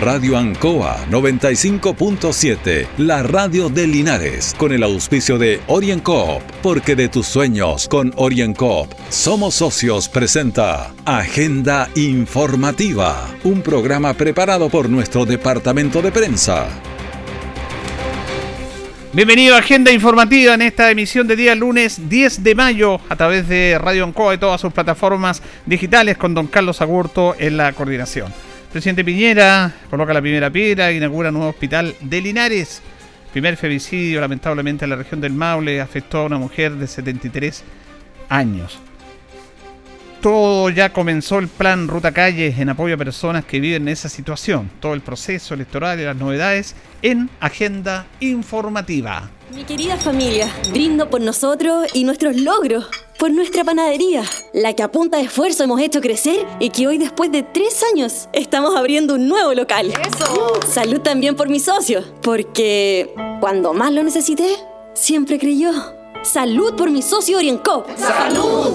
Radio Ancoa 95.7, la radio de Linares, con el auspicio de OrienCoop, porque de tus sueños con OrienCoop somos socios presenta Agenda Informativa, un programa preparado por nuestro departamento de prensa. Bienvenido a Agenda Informativa en esta emisión de día lunes 10 de mayo a través de Radio Ancoa y todas sus plataformas digitales con don Carlos Agurto en la coordinación. Presidente Piñera coloca la primera piedra, inaugura nuevo hospital de Linares. Primer femicidio, lamentablemente, en la región del Maule afectó a una mujer de 73 años. Todo ya comenzó el plan Ruta Calles en apoyo a personas que viven en esa situación. Todo el proceso electoral y las novedades en Agenda Informativa. Mi querida familia, brindo por nosotros y nuestros logros por nuestra panadería, la que a punta de esfuerzo hemos hecho crecer y que hoy después de tres años estamos abriendo un nuevo local. ¡Eso! Salud también por mi socio, porque cuando más lo necesité, siempre creyó. Salud por mi socio Oriencop. ¡Salud!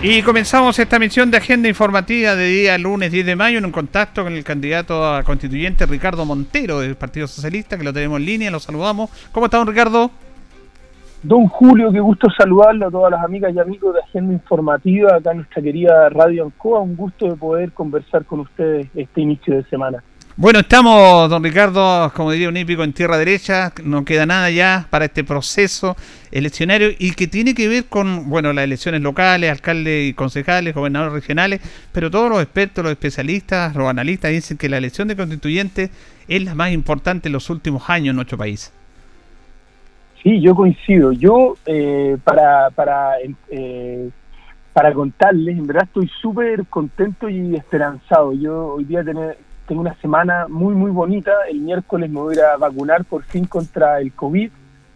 Y comenzamos esta misión de agenda informativa de día lunes 10 de mayo en un contacto con el candidato a constituyente Ricardo Montero del Partido Socialista, que lo tenemos en línea, lo saludamos. ¿Cómo está, don Ricardo? Don Julio, qué gusto saludarlo a todas las amigas y amigos de Agenda Informativa acá en nuestra querida Radio Ancoa. Un gusto de poder conversar con ustedes este inicio de semana. Bueno, estamos, don Ricardo, como diría un hípico, en tierra derecha. No queda nada ya para este proceso eleccionario y que tiene que ver con, bueno, las elecciones locales, alcaldes y concejales, gobernadores regionales, pero todos los expertos, los especialistas, los analistas dicen que la elección de constituyentes es la más importante en los últimos años en nuestro país. Sí, yo coincido. Yo, eh, para, para, eh, para contarles, en verdad estoy súper contento y esperanzado. Yo hoy día tengo una semana muy, muy bonita. El miércoles me voy a, vacunar por fin contra el COVID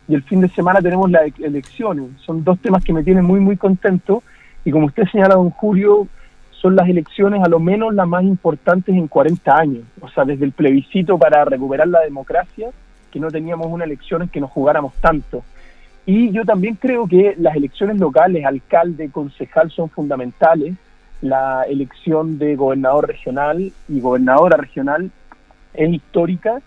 y el fin de semana tenemos las elecciones. Son dos temas que me tienen muy, muy contento. Y como usted señala, don Julio, son las elecciones a lo menos las más importantes en 40 años. O sea, desde el plebiscito para recuperar la democracia que no teníamos una elección en que nos jugáramos tanto. Y yo también creo que las elecciones locales, alcalde, concejal, son fundamentales. La elección de gobernador regional y gobernadora regional es histórica,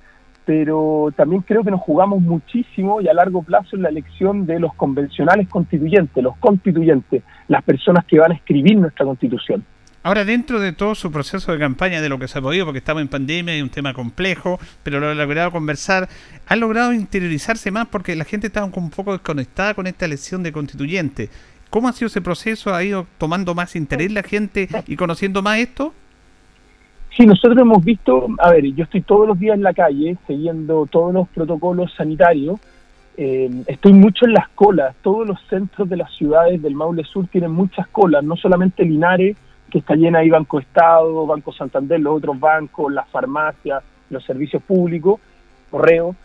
pero también creo que nos jugamos muchísimo y a largo plazo en la elección de los convencionales constituyentes, los constituyentes, las personas que van a escribir nuestra constitución. Ahora, dentro de todo su proceso de campaña, de lo que se ha podido, porque estamos en pandemia y un tema complejo, pero lo ha logrado conversar, ha logrado interiorizarse más porque la gente estaba un poco desconectada con esta elección de constituyente. ¿Cómo ha sido ese proceso? ¿Ha ido tomando más interés la gente y conociendo más esto? Sí, nosotros hemos visto, a ver, yo estoy todos los días en la calle siguiendo todos los protocolos sanitarios. Eh, estoy mucho en las colas. Todos los centros de las ciudades del Maule Sur tienen muchas colas, no solamente Linares, que está llena ahí Banco Estado, Banco Santander, los otros bancos, las farmacias, los servicios públicos, correo,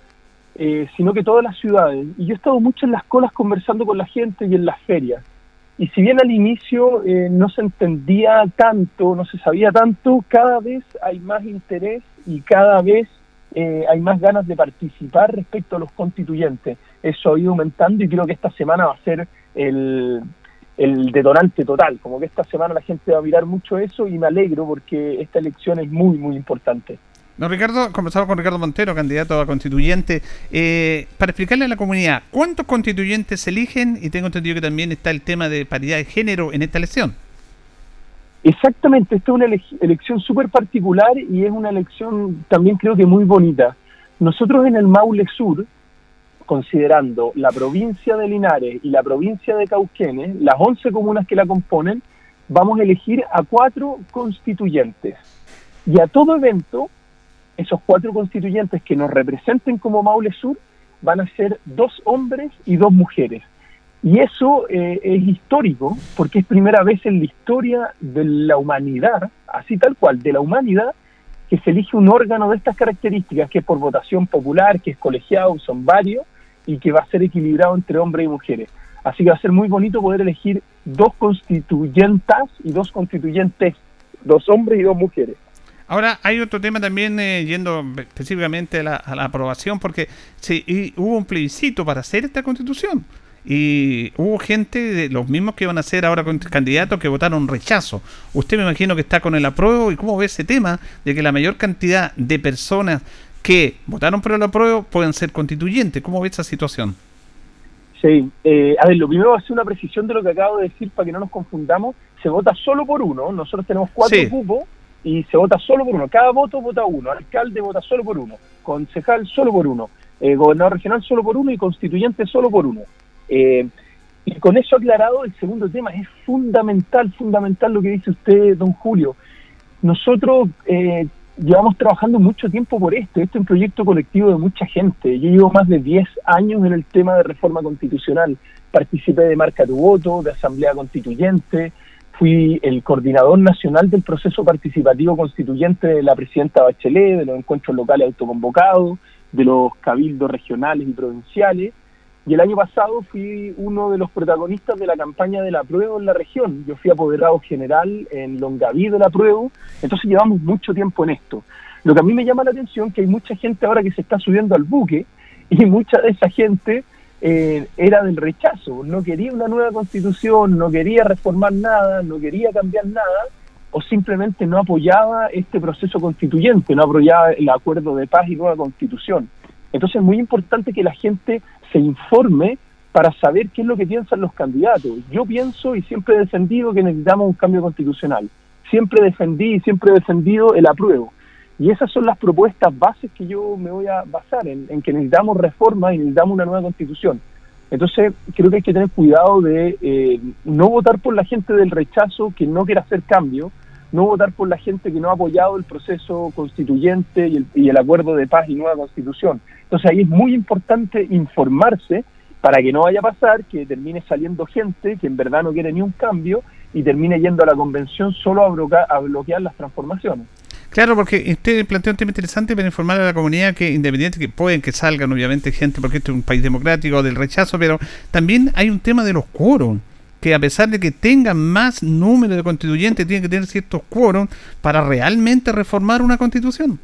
eh, sino que todas las ciudades. Y yo he estado mucho en las colas conversando con la gente y en las ferias. Y si bien al inicio eh, no se entendía tanto, no se sabía tanto, cada vez hay más interés y cada vez eh, hay más ganas de participar respecto a los constituyentes. Eso ha ido aumentando y creo que esta semana va a ser el, el detonante total, como que esta semana la gente va a mirar mucho eso y me alegro porque esta elección es muy, muy importante. No, Ricardo, conversamos con Ricardo Montero, candidato a constituyente, eh, para explicarle a la comunidad cuántos constituyentes eligen y tengo entendido que también está el tema de paridad de género en esta elección. Exactamente, esta es una elección súper particular y es una elección también creo que muy bonita. Nosotros en el Maule Sur, considerando la provincia de Linares y la provincia de Cauquenes, las 11 comunas que la componen, vamos a elegir a cuatro constituyentes. Y a todo evento, esos cuatro constituyentes que nos representen como Maule Sur van a ser dos hombres y dos mujeres. Y eso eh, es histórico porque es primera vez en la historia de la humanidad, así tal cual, de la humanidad, que se elige un órgano de estas características, que es por votación popular, que es colegiado, son varios, y que va a ser equilibrado entre hombres y mujeres. Así que va a ser muy bonito poder elegir dos constituyentas y dos constituyentes, dos hombres y dos mujeres. Ahora, hay otro tema también, eh, yendo específicamente a la, aprobación, porque sí, hubo un plebiscito para hacer esta constitución. Y hubo gente, de los mismos que van a ser ahora candidatos, que votaron rechazo. Usted me imagino que está con el apruebo. ¿Y cómo ve ese tema de que la mayor cantidad de personas que votaron por el apruebo pueden ser constituyentes? ¿Cómo ve esa situación? Sí, eh, a ver, lo primero va a ser una precisión de lo que acabo de decir para que no nos confundamos. Se vota solo por uno. Nosotros tenemos cuatro cupos y se vota solo por uno. Cada voto vota uno, alcalde vota solo por uno, concejal solo por uno, eh, gobernador regional solo por uno y constituyente solo por uno. Eh, y con eso aclarado, el segundo tema es fundamental, fundamental lo que dice usted, don Julio. Nosotros eh, llevamos trabajando mucho tiempo por esto, este es un proyecto colectivo de mucha gente. Yo llevo más de 10 años en el tema de reforma constitucional. Participé de Marca tu Voto, de Asamblea Constituyente, fui el coordinador nacional del proceso participativo constituyente de la presidenta Bachelet, de los encuentros locales autoconvocados, de los cabildos regionales y provinciales. Y el año pasado fui uno de los protagonistas de la campaña de la prueba en la región. Yo fui apoderado general en Longaví de la prueba, entonces llevamos mucho tiempo en esto. Lo que a mí me llama la atención es que hay mucha gente ahora que se está subiendo al buque y mucha de esa gente eh, era del rechazo, no quería una nueva constitución, no quería reformar nada, no quería cambiar nada, o simplemente no apoyaba este proceso constituyente, no apoyaba el acuerdo de paz y nueva constitución. Entonces es muy importante que la gente se informe para saber qué es lo que piensan los candidatos. Yo pienso y siempre he defendido que necesitamos un cambio constitucional. Siempre defendí y siempre he defendido el apruebo. Y esas son las propuestas bases que yo me voy a basar, en, que necesitamos reforma y necesitamos una nueva constitución. Entonces, creo que hay que tener cuidado de eh, no votar por la gente del rechazo que no quiere hacer cambio, no votar por la gente que no ha apoyado el proceso constituyente y el, acuerdo de paz y nueva constitución. Entonces, ahí es muy importante informarse para que no vaya a pasar que termine saliendo gente que en verdad no quiere ni un cambio y termine yendo a la convención solo a bloquear las transformaciones. Claro, porque usted plantea un tema interesante para informar a la comunidad que independiente que pueden que salgan obviamente gente, porque este es un país democrático del rechazo, pero también hay un tema de los quórum que a pesar de que tengan más número de constituyentes, tienen que tener ciertos quórum para realmente reformar una constitución.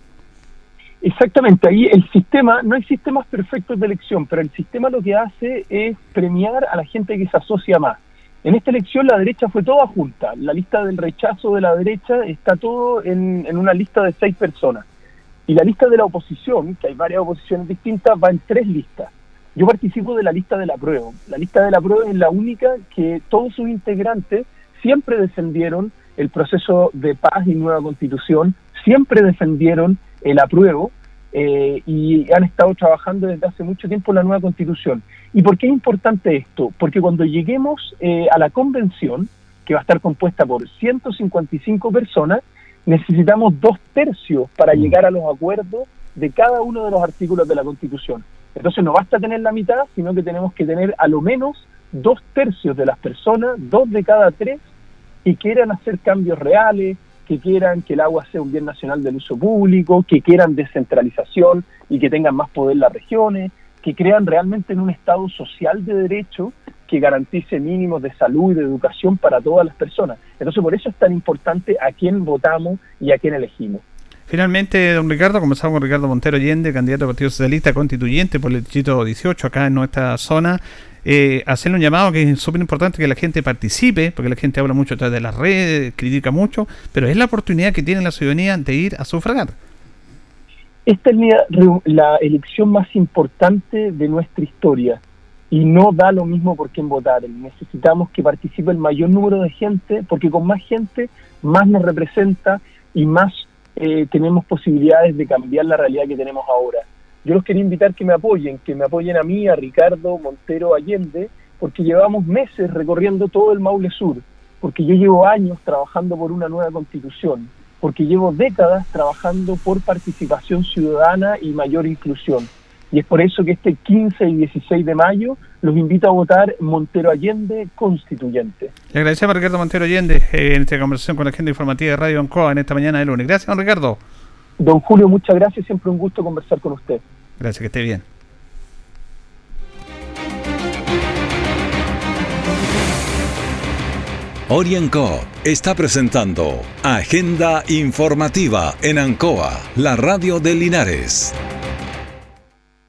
Exactamente, ahí el sistema, no hay sistemas perfectos de elección, pero el sistema lo que hace es premiar a la gente que se asocia más. En esta elección la derecha fue toda junta. La lista del rechazo de la derecha está todo en, una lista de seis personas. Y la lista de la oposición, que hay varias oposiciones distintas, va en tres listas. Yo participo de la lista de la prueba. La lista de la prueba es la única que todos sus integrantes siempre defendieron el proceso de paz y nueva constitución, siempre defendieron el apruebo eh, y han estado trabajando desde hace mucho tiempo en la nueva constitución. ¿Y por qué es importante esto? Porque cuando lleguemos eh, a la convención, que va a estar compuesta por 155 personas, necesitamos dos tercios para mm. llegar a los acuerdos de cada uno de los artículos de la Constitución. Entonces no basta tener la mitad, sino que tenemos que tener a lo menos dos tercios de las personas, dos de cada tres, que quieran hacer cambios reales, que quieran que el agua sea un bien nacional del uso público, que quieran descentralización y que tengan más poder las regiones, que crean realmente en un Estado social de derecho que garantice mínimos de salud y de educación para todas las personas. Entonces, por eso es tan importante a quién votamos y a quién elegimos. Finalmente, don Ricardo, comenzamos con Ricardo Montero Allende, candidato al Partido Socialista Constituyente por el Distrito 18 acá en nuestra zona. Eh, hacerle un llamado que es súper importante que la gente participe, porque la gente habla mucho a través de las redes, critica mucho, pero es la oportunidad que tiene la ciudadanía de ir a sufragar. Esta es la elección más importante de nuestra historia y no da lo mismo por quién votar. Necesitamos que participe el mayor número de gente, porque con más gente más nos representa y más eh, tenemos posibilidades de cambiar la realidad que tenemos ahora yo los quería invitar que me apoyen, que me apoyen a mí, a Ricardo Montero Allende, porque llevamos meses recorriendo todo el Maule Sur, porque yo llevo años trabajando por una nueva constitución, porque llevo décadas trabajando por participación ciudadana y mayor inclusión. Y es por eso que este 15 y 16 de mayo los invito a votar Montero Allende constituyente. Le agradecemos a Ricardo Montero Allende eh, en esta conversación con la agenda informativa de Radio Ancoa en esta mañana de lunes. Gracias, don Ricardo. Don Julio, muchas gracias. Siempre un gusto conversar con usted. Gracias, que esté bien. OrienCo está presentando Agenda Informativa en Ancoa, la radio de Linares.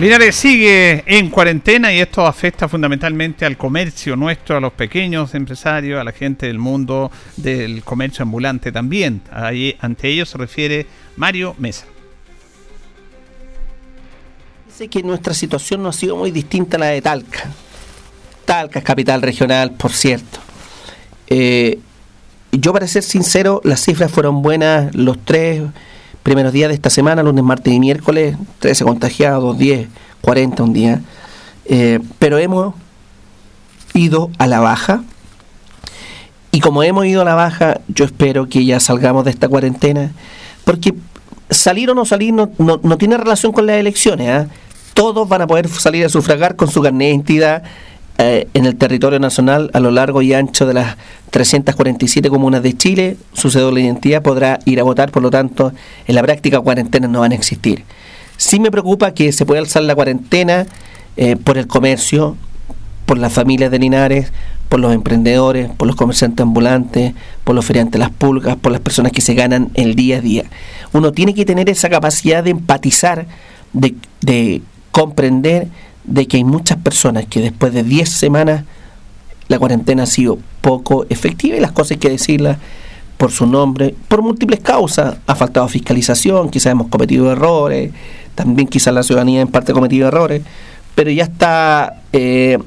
Linares sigue en cuarentena y esto afecta fundamentalmente al comercio nuestro, a los pequeños empresarios, a la gente del mundo del comercio ambulante también. Ahí, ante ellos se refiere Mario Mesa. Dice que nuestra situación no ha sido muy distinta a la de Talca. Talca es capital regional, por cierto. Eh, yo para ser sincero, las cifras fueron buenas los tres primeros días de esta semana, lunes, martes y miércoles, 13 contagiados, 10, 40 un día. Eh, pero hemos ido a la baja. Y como hemos ido a la baja, yo espero que ya salgamos de esta cuarentena, porque salir o no salir no, no, tiene relación con las elecciones. ¿ah? Todos van a poder salir a sufragar con su carnet de identidad eh, en el territorio nacional a lo largo y ancho de las 347 comunas de Chile, su cédula de identidad podrá ir a votar, por lo tanto, en la práctica cuarentenas no van a existir. Sí me preocupa que se pueda alzar la cuarentena eh, por el comercio, por las familias de Linares, por los emprendedores, por los comerciantes ambulantes, por los feriantes de las pulgas, por las personas que se ganan el día a día. Uno tiene que tener esa capacidad de empatizar, de, de comprender de que hay muchas personas que después de 10 semanas la cuarentena ha sido poco efectiva y las cosas hay que decirlas por su nombre, por múltiples causas. Ha faltado fiscalización, quizás hemos cometido errores, también quizás la ciudadanía en parte ha cometido errores, pero ya está eh,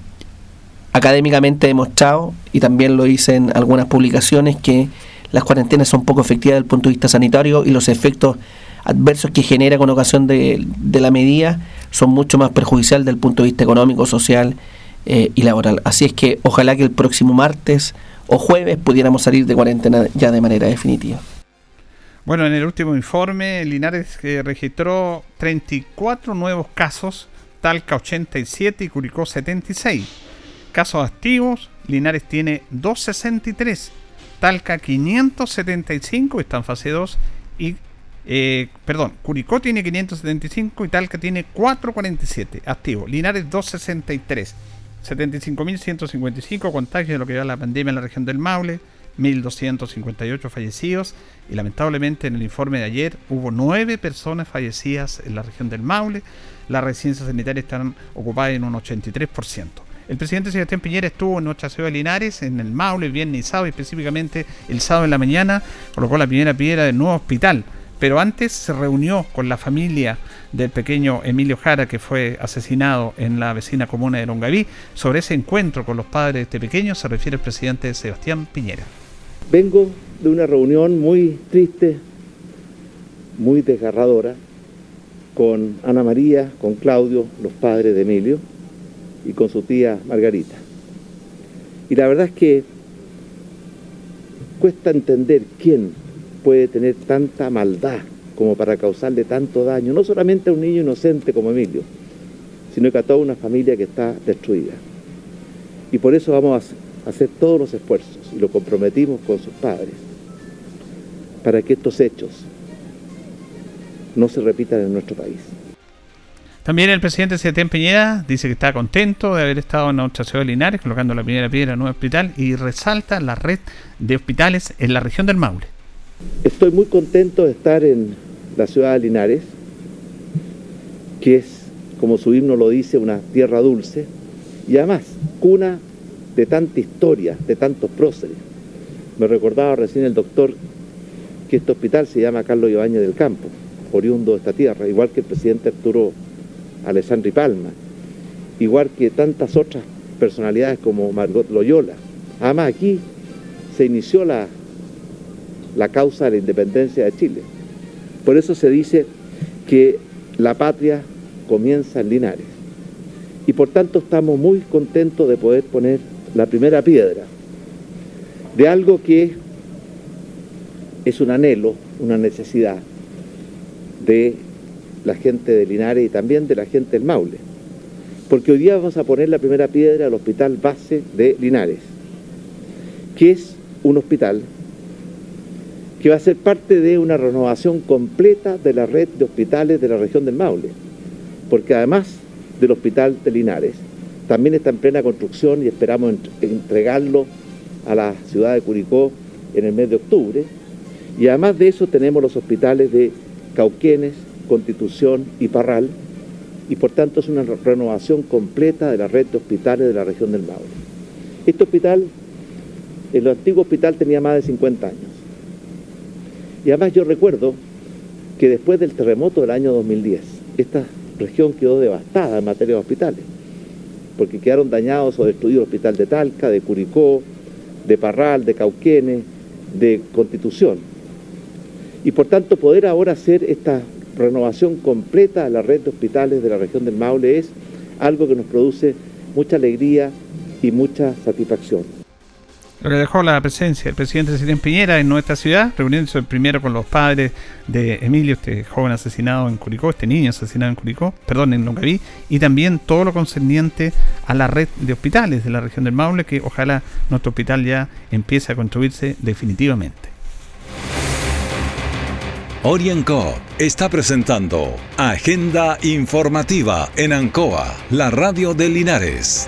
académicamente demostrado, y también lo hice en algunas publicaciones, que las cuarentenas son poco efectivas desde el punto de vista sanitario y los efectos adversos que genera con ocasión de, la medida son mucho más perjudiciales desde el punto de vista económico, social eh, y laboral. Así es que ojalá que el próximo martes o jueves pudiéramos salir de cuarentena ya de manera definitiva. Bueno, en el último informe, Linares eh, registró 34 nuevos casos, Talca 87 y Curicó 76. Casos activos, Linares tiene 263, Talca 575, está en fase 2, y eh, perdón, Curicó tiene 575 y Talca tiene 447 activos. Linares 263. 75.155 contagios de lo que va la pandemia en la región del Maule. 1.258 fallecidos y lamentablemente en el informe de ayer hubo 9 personas fallecidas en la región del Maule. Las residencias sanitarias están ocupadas en un 83%. El presidente Sebastián Piñera estuvo en nuestra ciudad de Linares, en el Maule, viernes y sábado, específicamente el sábado en la mañana, colocó la primera piedra del nuevo hospital pero antes se reunió con la familia del pequeño Emilio Jara que fue asesinado en la vecina comuna de Longaví. Sobre ese encuentro con los padres de este pequeño se refiere el presidente Sebastián Piñera. Vengo de una reunión muy triste, muy desgarradora, con Ana María, con Claudio, los padres de Emilio, y con su tía Margarita. Y la verdad es que cuesta entender quién puede tener tanta maldad como para causarle tanto daño, no solamente a un niño inocente como Emilio, sino que a toda una familia que está destruida. Y por eso vamos a hacer todos los esfuerzos y lo comprometimos con sus padres para que estos hechos no se repitan en nuestro país. También el presidente Sebastián Piñera dice que está contento de haber estado en nuestra ciudad de Linares, colocando la primera piedra en un hospital y resalta la red de hospitales en la región del Maule. Estoy muy contento de estar en la ciudad de Linares, que es, como su himno lo dice, una tierra dulce y además cuna de tanta historia, de tantos próceres. Me recordaba recién el doctor que este hospital se llama Carlos Ibañez del Campo, oriundo de esta tierra, igual que el presidente Arturo Alessandri Palma, igual que tantas otras personalidades como Margot Loyola. Además aquí se inició la, la causa de la independencia de Chile. Por eso se dice que la patria comienza en Linares. Y por tanto estamos muy contentos de poder poner la primera piedra de algo que es un anhelo, una necesidad de la gente de Linares y también de la gente del Maule. Porque hoy día vamos a poner la primera piedra al hospital base de Linares, que es un hospital que va a ser parte de una renovación completa de la red de hospitales de la región del Maule. Porque además del hospital de Linares, también está en plena construcción y esperamos entregarlo a la ciudad de Curicó en el mes de octubre. Y además de eso tenemos los hospitales de Cauquenes, Constitución y Parral, y por tanto es una renovación completa de la red de hospitales de la región del Maule. Este hospital, el antiguo hospital tenía más de 50 años. Y además yo recuerdo que después del terremoto del año 2010, esta región quedó devastada en materia de hospitales, porque quedaron dañados o destruidos el hospital de Talca, de Curicó, de Parral, de Cauquenes, de Constitución. Y por tanto poder ahora hacer esta renovación completa de la red de hospitales de la región del Maule es algo que nos produce mucha alegría y mucha satisfacción. Dejó la presencia del presidente Sebastián Piñera en nuestra ciudad, reuniéndose primero con los padres de Emilio, este joven asesinado en Curicó, este niño asesinado en Curicó, perdón, en Longaví, y también todo lo concerniente a la red de hospitales de la región del Maule, que ojalá nuestro hospital ya empiece a construirse definitivamente. Orienco está presentando Agenda Informativa en Ancoa, la radio de Linares.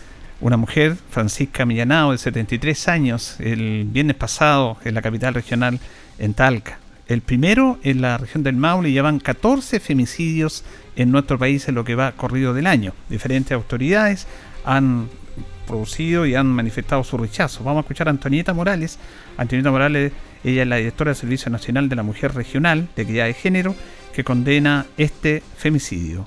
una mujer, Francisca Millanao, de 73 años, el viernes pasado en la capital regional, en Talca. El primero en la región del Maule llevan 14 femicidios en nuestro país en lo que va corrido del año. Diferentes autoridades han producido y han manifestado su rechazo. Vamos a escuchar a Antonieta Morales. Antonieta Morales, ella es la directora del Servicio Nacional de la Mujer Regional de Equidad de Género, que condena este femicidio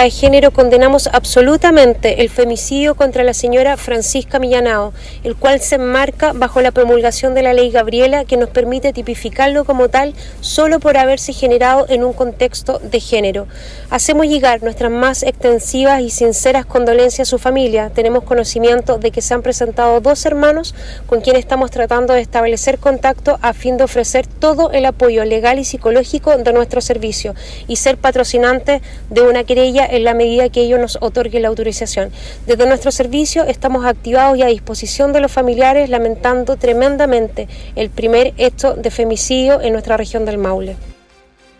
de género condenamos absolutamente el femicidio contra la señora Francisca Millanao, el cual se enmarca bajo la promulgación de la ley Gabriela que nos permite tipificarlo como tal solo por haberse generado en un contexto de género. Hacemos llegar nuestras más extensivas y sinceras condolencias a su familia. Tenemos conocimiento de que se han presentado dos hermanos con quienes estamos tratando de establecer contacto a fin de ofrecer todo el apoyo legal y psicológico de nuestro servicio y ser patrocinantes de una querella en la medida que ello nos otorgue la autorización. Desde nuestro servicio estamos activados y a disposición de los familiares lamentando tremendamente el primer hecho de femicidio en nuestra región del Maule.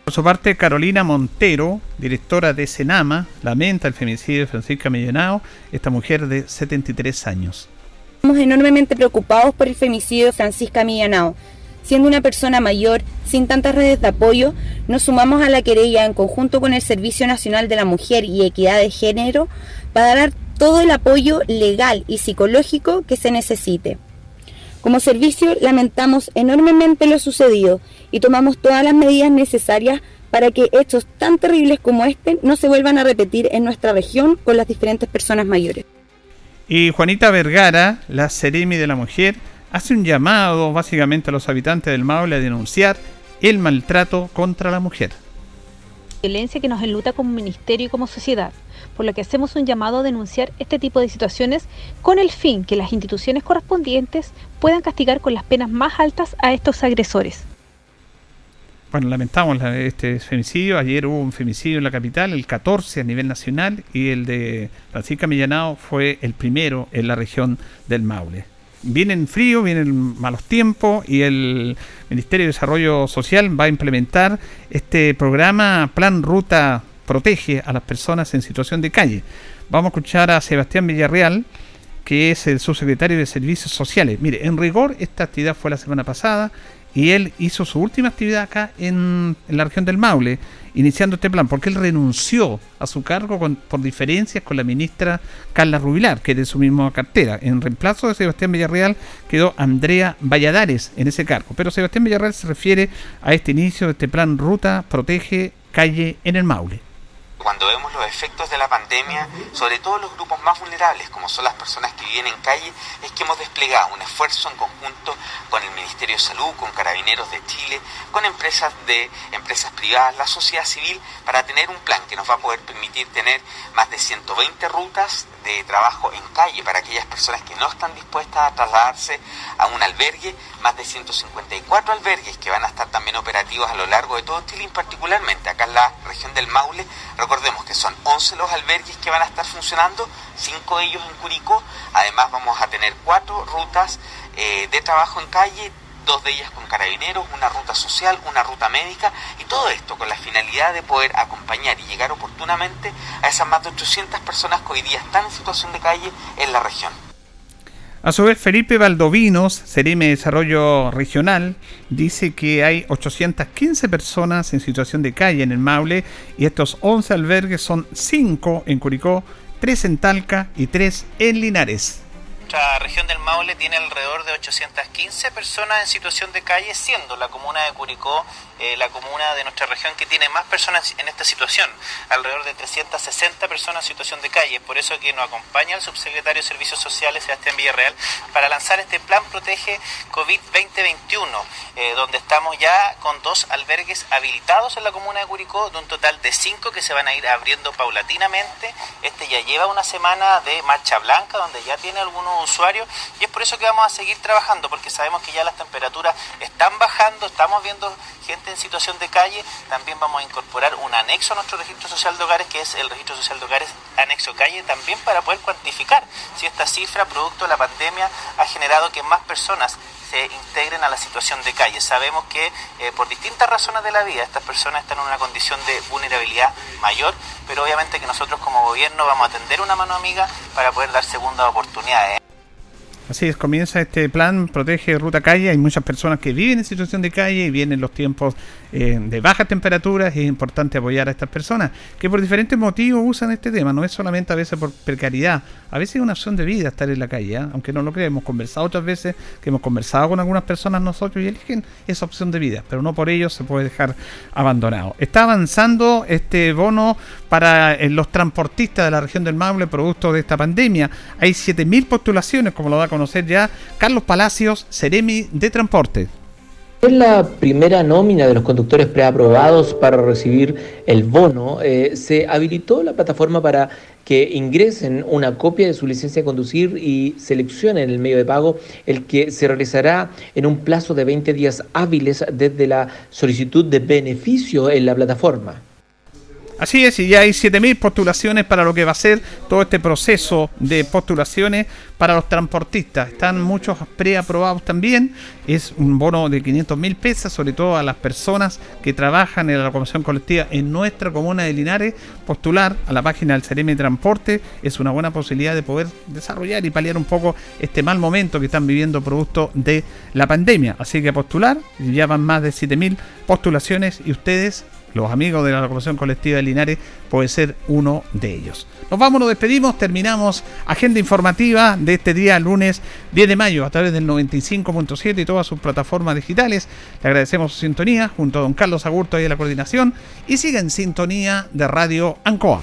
Por su parte, Carolina Montero, directora de Senama, lamenta el femicidio de Francisca Millanao, esta mujer de 73 años. Estamos enormemente preocupados por el femicidio de Francisca Millanao Siendo una persona mayor, sin tantas redes de apoyo, nos sumamos a la querella en conjunto con el Servicio Nacional de la Mujer y Equidad de Género para dar todo el apoyo legal y psicológico que se necesite. Como servicio lamentamos enormemente lo sucedido y tomamos todas las medidas necesarias para que hechos tan terribles como este no se vuelvan a repetir en nuestra región con las diferentes personas mayores. Y Juanita Vergara, la Seremi de la Mujer, hace un llamado básicamente a los habitantes del Maule a denunciar el maltrato contra la mujer. Violencia que nos enluta como ministerio y como sociedad, por lo que hacemos un llamado a denunciar este tipo de situaciones con el fin que las instituciones correspondientes puedan castigar con las penas más altas a estos agresores. bueno, lamentamos este femicidio. Ayer hubo un femicidio en la capital, el 14 a nivel nacional, y el de Francisca Millanao fue el primero en la región del Maule. Vienen frío, vienen malos tiempos y el Ministerio de Desarrollo Social va a implementar este programa Plan Ruta Protege a las personas en situación de calle. Vamos a escuchar a Sebastián Villarreal, que es el subsecretario de Servicios Sociales. Mire, en rigor, esta actividad fue la semana pasada y él hizo su última actividad acá en, la región del Maule, iniciando este plan, porque él renunció a su cargo por diferencias con la ministra Carla Rubilar, que es de su misma cartera. En reemplazo de Sebastián Villarreal quedó Andrea Valladares en ese cargo. Pero Sebastián Villarreal se refiere a este inicio de este plan Ruta Protege Calle en el Maule cuando vemos los efectos de la pandemia, sobre todo los grupos más vulnerables, como son las personas que viven en calle, es que hemos desplegado un esfuerzo en conjunto con el Ministerio de Salud, con Carabineros de Chile, con empresas de empresas privadas, la sociedad civil, para tener un plan que nos va a poder permitir tener más de 120 rutas de trabajo en calle para aquellas personas que no están dispuestas a trasladarse a un albergue, más de 154 albergues que van a estar también operativos a lo largo de todo Chile y particularmente acá en la región del Maule. Recordemos que son 11 los albergues que van a estar funcionando, 5 de ellos en Curicó. Además vamos a tener 4 rutas eh, de trabajo en calle, dos de ellas con carabineros, una ruta social, una ruta médica y todo esto con la finalidad de poder acompañar y llegar oportunamente a esas más de 800 personas que hoy día están en situación de calle en la región. A su vez, Felipe Valdovinos, Cerime Desarrollo Regional, dice que hay 815 personas en situación de calle en el Maule y estos 11 albergues son 5 en Curicó, 3 en Talca y 3 en Linares nuestra región del Maule tiene alrededor de 815 personas en situación de calle, siendo la comuna de Curicó eh, la comuna de nuestra región que tiene más personas en esta situación, alrededor de 360 personas en situación de calle. Por eso que nos acompaña el subsecretario de Servicios Sociales, Sebastián Villarreal, para lanzar este plan Protege COVID 2021, eh, donde estamos ya con dos albergues habilitados en la comuna de Curicó, de un total de cinco que se van a ir abriendo paulatinamente. Este ya lleva una semana de marcha blanca, donde ya tiene algunos usuarios y es por eso que vamos a seguir trabajando porque sabemos que ya las temperaturas están bajando, estamos viendo gente en situación de calle, también vamos a incorporar un anexo a nuestro registro social de hogares que es el registro social de hogares anexo calle también para poder cuantificar si esta cifra producto de la pandemia ha generado que más personas se integren a la situación de calle. Sabemos que eh, por distintas razones de la vida estas personas están en una condición de vulnerabilidad mayor, pero obviamente que nosotros como gobierno vamos a tender una mano amiga para poder dar segundas oportunidades. Así es, comienza este plan Protege Ruta Calle. Hay muchas personas que viven en situación de calle y vienen los tiempos eh, de bajas temperaturas. Es importante apoyar a estas personas que por diferentes motivos usan este tema. No es solamente a veces por precariedad, a veces es una opción de vida estar en la calle. ¿eh? Aunque no lo creemos, hemos conversado otras veces que hemos conversado con algunas personas nosotros y eligen esa opción de vida, pero no por ello se puede dejar abandonado. Está avanzando este bono para eh, los transportistas de la región del Maule producto de esta pandemia. Hay 7.000 postulaciones, como lo da conocer ya Carlos Palacios, Ceremi de Transporte. Es la primera nómina de los conductores preaprobados para recibir el bono. Eh, se habilitó la plataforma para que ingresen una copia de su licencia de conducir y seleccionen el medio de pago, el que se realizará en un plazo de 20 días hábiles desde la solicitud de beneficio en la plataforma. Así es, y ya hay 7.000 postulaciones para lo que va a ser todo este proceso de postulaciones para los transportistas. Están muchos preaprobados también. Es un bono de 500 mil pesos, sobre todo a las personas que trabajan en la locomoción colectiva en nuestra comuna de Linares. Postular a la página del CEREMI Transporte es una buena posibilidad de poder desarrollar y paliar un poco este mal momento que están viviendo producto de la pandemia. Así que postular, ya van más de 7.000 postulaciones y ustedes los amigos de la locomoción colectiva de Linares puede ser uno de ellos. Nos vamos, nos despedimos, terminamos agenda informativa de este día lunes 10 de mayo a través del 95.7 y todas sus plataformas digitales. Le agradecemos su sintonía junto a don Carlos Agurto y a la coordinación y sigue en sintonía de Radio Ancoa.